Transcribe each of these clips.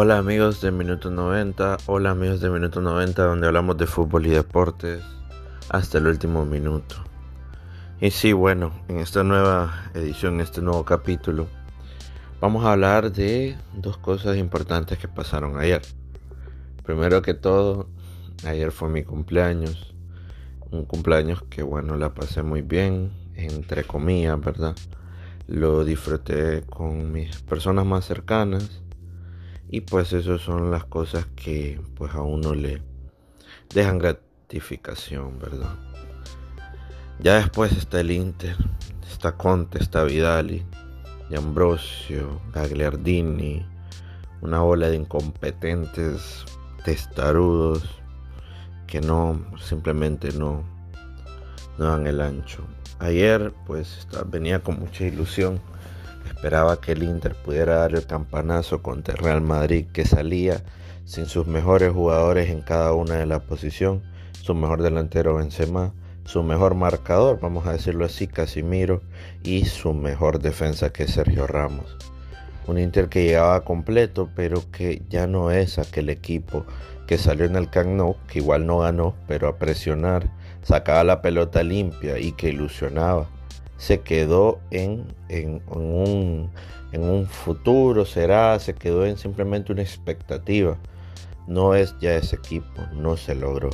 Hola amigos de Minuto 90, hola amigos de Minuto 90 donde hablamos de fútbol y deportes hasta el último minuto. Y sí, bueno, en esta nueva edición, en este nuevo capítulo, vamos a hablar de dos cosas importantes que pasaron ayer. Primero que todo, ayer fue mi cumpleaños, un cumpleaños que bueno, la pasé muy bien, entre comillas, ¿verdad? Lo disfruté con mis personas más cercanas y pues esas son las cosas que pues a uno le dejan gratificación, ¿verdad? Ya después está el Inter, está Conte, está Vidali, de Ambrosio, Gagliardini, una ola de incompetentes testarudos que no, simplemente no, no dan el ancho. Ayer pues venía con mucha ilusión Esperaba que el Inter pudiera dar el campanazo contra el Real Madrid que salía sin sus mejores jugadores en cada una de la posición, su mejor delantero Benzema, su mejor marcador, vamos a decirlo así, Casimiro, y su mejor defensa que es Sergio Ramos. Un Inter que llegaba completo, pero que ya no es aquel equipo que salió en el Camp que igual no ganó, pero a presionar, sacaba la pelota limpia y que ilusionaba se quedó en, un, en un futuro, será, se quedó en simplemente una expectativa. No es ya ese equipo, no se logró.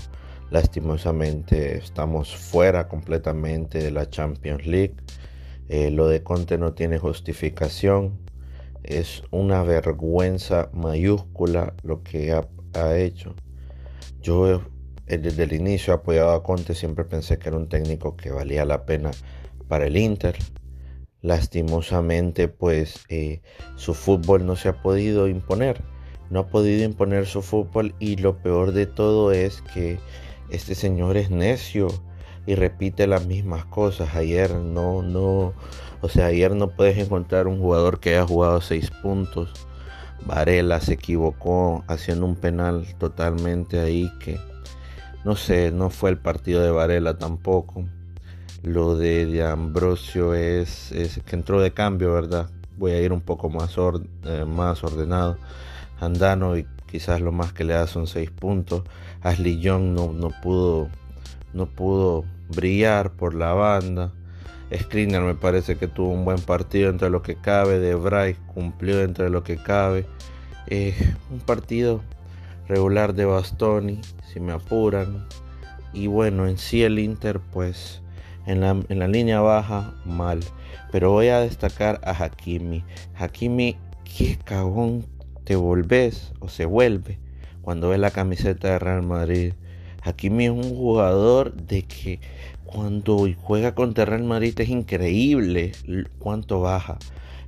Lastimosamente estamos fuera completamente de la Champions League. Eh, lo de Conte no tiene justificación. Es una vergüenza mayúscula lo que ha, ha hecho. Yo eh, desde el inicio apoyaba a Conte, siempre pensé que era un técnico que valía la pena para el Inter. Lastimosamente, pues eh, su fútbol no se ha podido imponer. No ha podido imponer su fútbol y lo peor de todo es que este señor es necio y repite las mismas cosas. Ayer no, no, o sea, ayer no puedes encontrar un jugador que haya jugado seis puntos. Varela se equivocó haciendo un penal totalmente ahí que no sé, no fue el partido de Varela tampoco. Lo de, Ambrosio es, que entró de cambio, ¿verdad? Voy a ir un poco más, eh, más ordenado. Andano y quizás lo más que le da son 6 puntos. Ashley Young no, no, pudo, no pudo brillar por la banda. Skriniar me parece que tuvo un buen partido entre lo que cabe. De Bryce cumplió entre lo que cabe. Un partido regular de Bastoni, si me apuran. Y bueno, en sí el Inter pues en la, línea baja, mal. Pero voy a destacar a Hakimi. Hakimi, qué cagón te volvés o se vuelve cuando ve la camiseta de Real Madrid. Hakimi es un jugador de que cuando juega contra Real Madrid es increíble cuánto baja.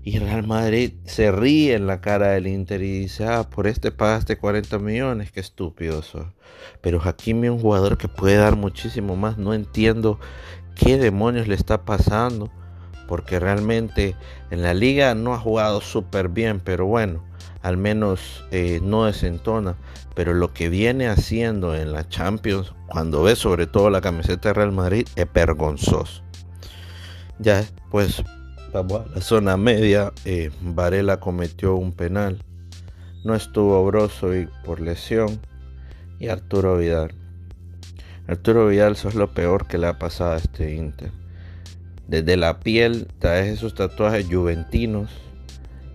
Y Real Madrid se ríe en la cara del Inter y dice, ah, por este pagaste 40 millones, qué estúpido Pero Hakimi es un jugador que puede dar muchísimo más. No entiendo qué demonios le está pasando, porque realmente en la liga no ha jugado súper bien, pero bueno, al menos eh, no desentona. Pero lo que viene haciendo en la Champions, cuando ve sobre todo la camiseta de Real Madrid, es vergonzoso. Ya, pues vamos a la zona media. Eh, Varela cometió un penal. No estuvo Broso y por lesión. Y Arturo Vidal Arturo Vidal, eso es lo peor que le ha pasado a este Inter. Desde la piel trae esos tatuajes juventinos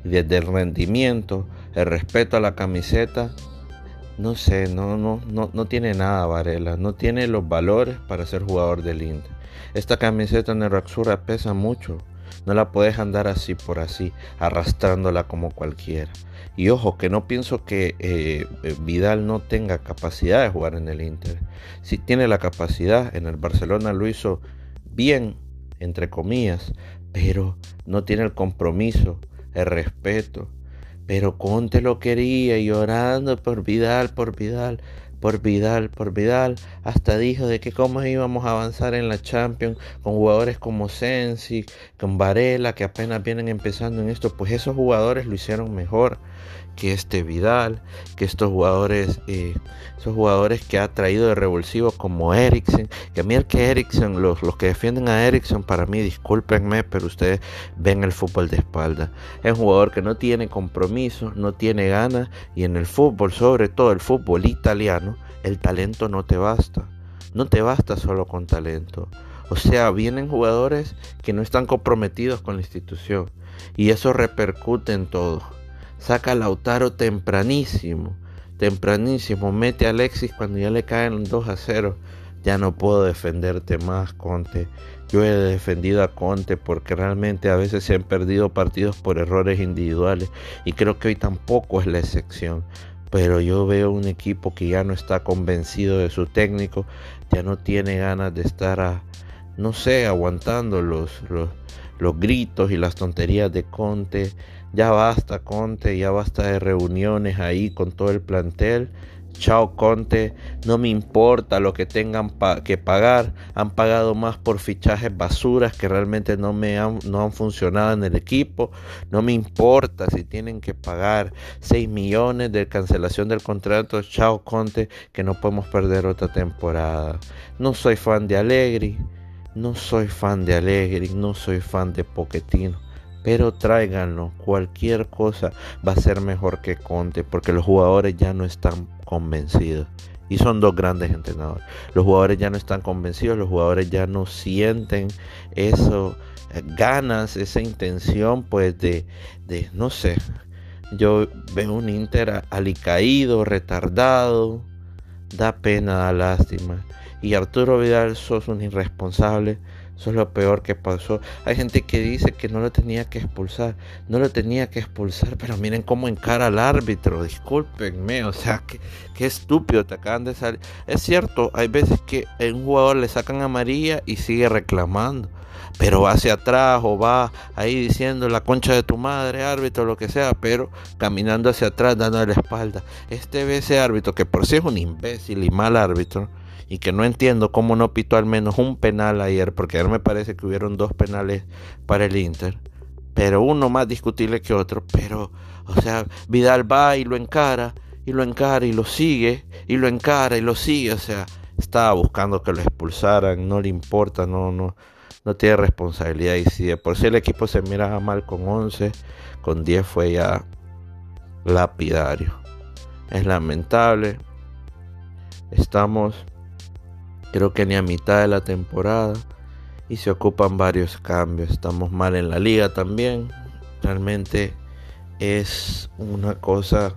desde el rendimiento, el respeto a la camiseta, no sé, no, no, no, no tiene nada Varela, no tiene los valores para ser jugador del Inter. Esta camiseta en el Raxura pesa mucho, no la puedes andar así por así, arrastrándola como cualquiera. Y ojo, que no pienso que eh, eh, Vidal no tenga capacidad de jugar en el Inter. Si tiene la capacidad, en el Barcelona lo hizo bien, entre comillas, pero no tiene el compromiso, el respeto. Pero Conte lo quería llorando por Vidal, por Vidal. Por Vidal, por Vidal, hasta dijo de que cómo íbamos a avanzar en la Champions con jugadores como Sensi, con Varela, que apenas vienen empezando en esto, pues esos jugadores lo hicieron mejor que este Vidal, que estos jugadores, eh, esos jugadores que ha traído de revulsivo como Eriksen, que a mí el que Eriksen, los, los que defienden a Eriksen, para mí, discúlpenme, pero ustedes ven el fútbol de espalda. Es un jugador que no tiene compromiso, no tiene ganas, y en el fútbol, sobre todo el fútbol italiano, el talento no te basta. No te basta solo con talento. O sea, vienen jugadores que no están comprometidos con la institución. Y eso repercute en todo Saca a Lautaro tempranísimo. Tempranísimo. Mete a Alexis cuando ya le caen 2 a 0. Ya no puedo defenderte más, Conte. Yo he defendido a Conte porque realmente a veces se han perdido partidos por errores individuales y creo que hoy tampoco es la excepción. Pero yo veo un equipo que ya no está convencido de su técnico, ya no tiene ganas de estar, a, no sé, aguantando los, los, los gritos y las tonterías de Conte. Ya basta, Conte, ya basta de reuniones ahí con todo el plantel. Chao, Conte, no me importa lo que tengan que pagar. Han pagado más por fichajes basuras que realmente no me han, no han funcionado en el equipo. No me importa si tienen que pagar 6 millones de cancelación del contrato. Chao, Conte, que no podemos perder otra temporada. No soy fan de Allegri. No soy fan de Allegri, no soy fan de Poquetino. Pero tráiganlo, cualquier cosa va a ser mejor que Conte, porque los jugadores ya no están convencidos. Y son dos grandes entrenadores. Los jugadores ya no están convencidos, los jugadores ya no sienten eso, eh, ganas, esa intención, pues de, de no sé. Yo veo un Inter alicaído, retardado, da pena, da lástima. Y Arturo Vidal, sos un irresponsable. Eso es lo peor que pasó. Hay gente que dice que no lo tenía que expulsar. No lo tenía que expulsar, pero miren cómo encara al árbitro. Discúlpenme, o sea, que, qué estúpido te acaban de salir. Es cierto, hay veces que a un jugador le sacan amarilla y sigue reclamando. Pero va hacia atrás o va ahí diciendo la concha de tu madre, árbitro, lo que sea, pero caminando hacia atrás, dando la espalda. Este ve ese árbitro, que por sí es un imbécil y mal árbitro, y que no entiendo cómo no pitó al menos un penal ayer, porque ayer me parece que hubieron dos penales para el Inter, pero uno más discutible que otro, pero, o sea, Vidal va y lo encara, y lo encara y lo sigue, y lo encara y lo sigue, o sea, estaba buscando que lo expulsaran, no le importa, no, no, no tiene responsabilidad, y si de por sí el equipo se miraba mal con 11, con 10 fue ya lapidario. Es lamentable. Estamos creo que ni a mitad de la temporada y se ocupan varios cambios. Estamos mal en la liga también. Realmente es una cosa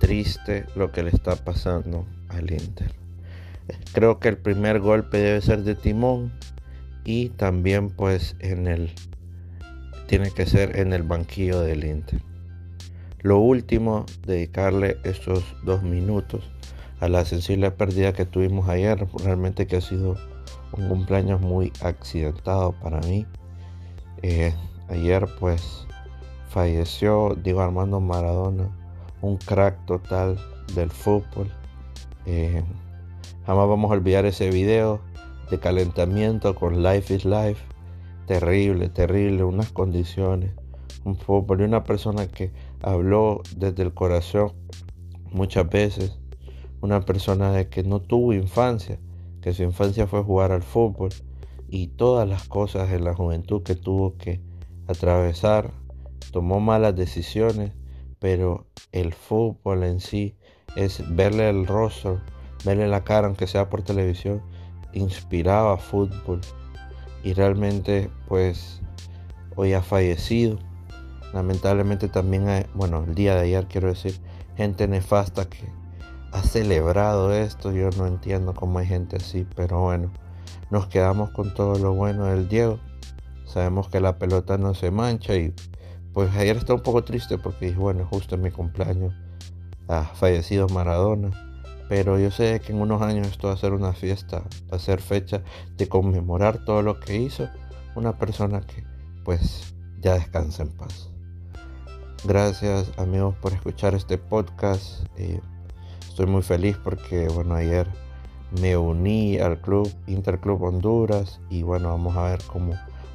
triste lo que le está pasando al Inter. Creo que el primer golpe debe ser de timón y también pues en el tiene que ser en el banquillo del Inter. Lo último, dedicarle estos dos minutos a la sensible pérdida que tuvimos ayer. Realmente que ha sido un cumpleaños muy accidentado para mí. Eh, ayer pues falleció Diego Armando Maradona, un crack total del fútbol. Eh, jamás vamos a olvidar ese video de calentamiento con Life is Life. Terrible, terrible, unas condiciones. Un fútbol y una persona que habló desde el corazón muchas veces una persona de que no tuvo infancia, que su infancia fue jugar al fútbol y todas las cosas en la juventud que tuvo que atravesar, tomó malas decisiones, pero el fútbol en sí es verle el rostro, verle la cara, aunque sea por televisión, inspiraba fútbol y realmente pues hoy ha fallecido. Lamentablemente también bueno, el día de ayer quiero decir, gente nefasta que ha celebrado esto. Yo no entiendo cómo hay gente así, pero bueno, nos quedamos con todo lo bueno del Diego. Sabemos que la pelota no se mancha y pues ayer está un poco triste porque bueno, justo en mi cumpleaños ha fallecido Maradona. Pero yo sé que en unos años esto va a ser una fiesta, va a ser fecha de conmemorar todo lo que hizo una persona que pues ya descansa en paz. Gracias amigos por escuchar este podcast. Eh, estoy muy feliz porque, bueno, ayer me uní al club Interclub Honduras y bueno, vamos a ver cómo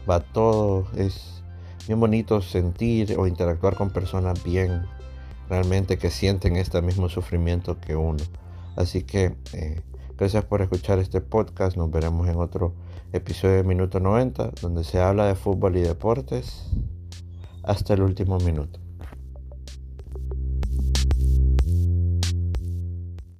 va todo. Es bien bonito sentir o interactuar con personas bien realmente que sienten este mismo sufrimiento que uno. Así que eh, gracias por escuchar este podcast. Nos veremos en otro episodio de Minuto 90 donde se habla de fútbol y deportes hasta el último minuto.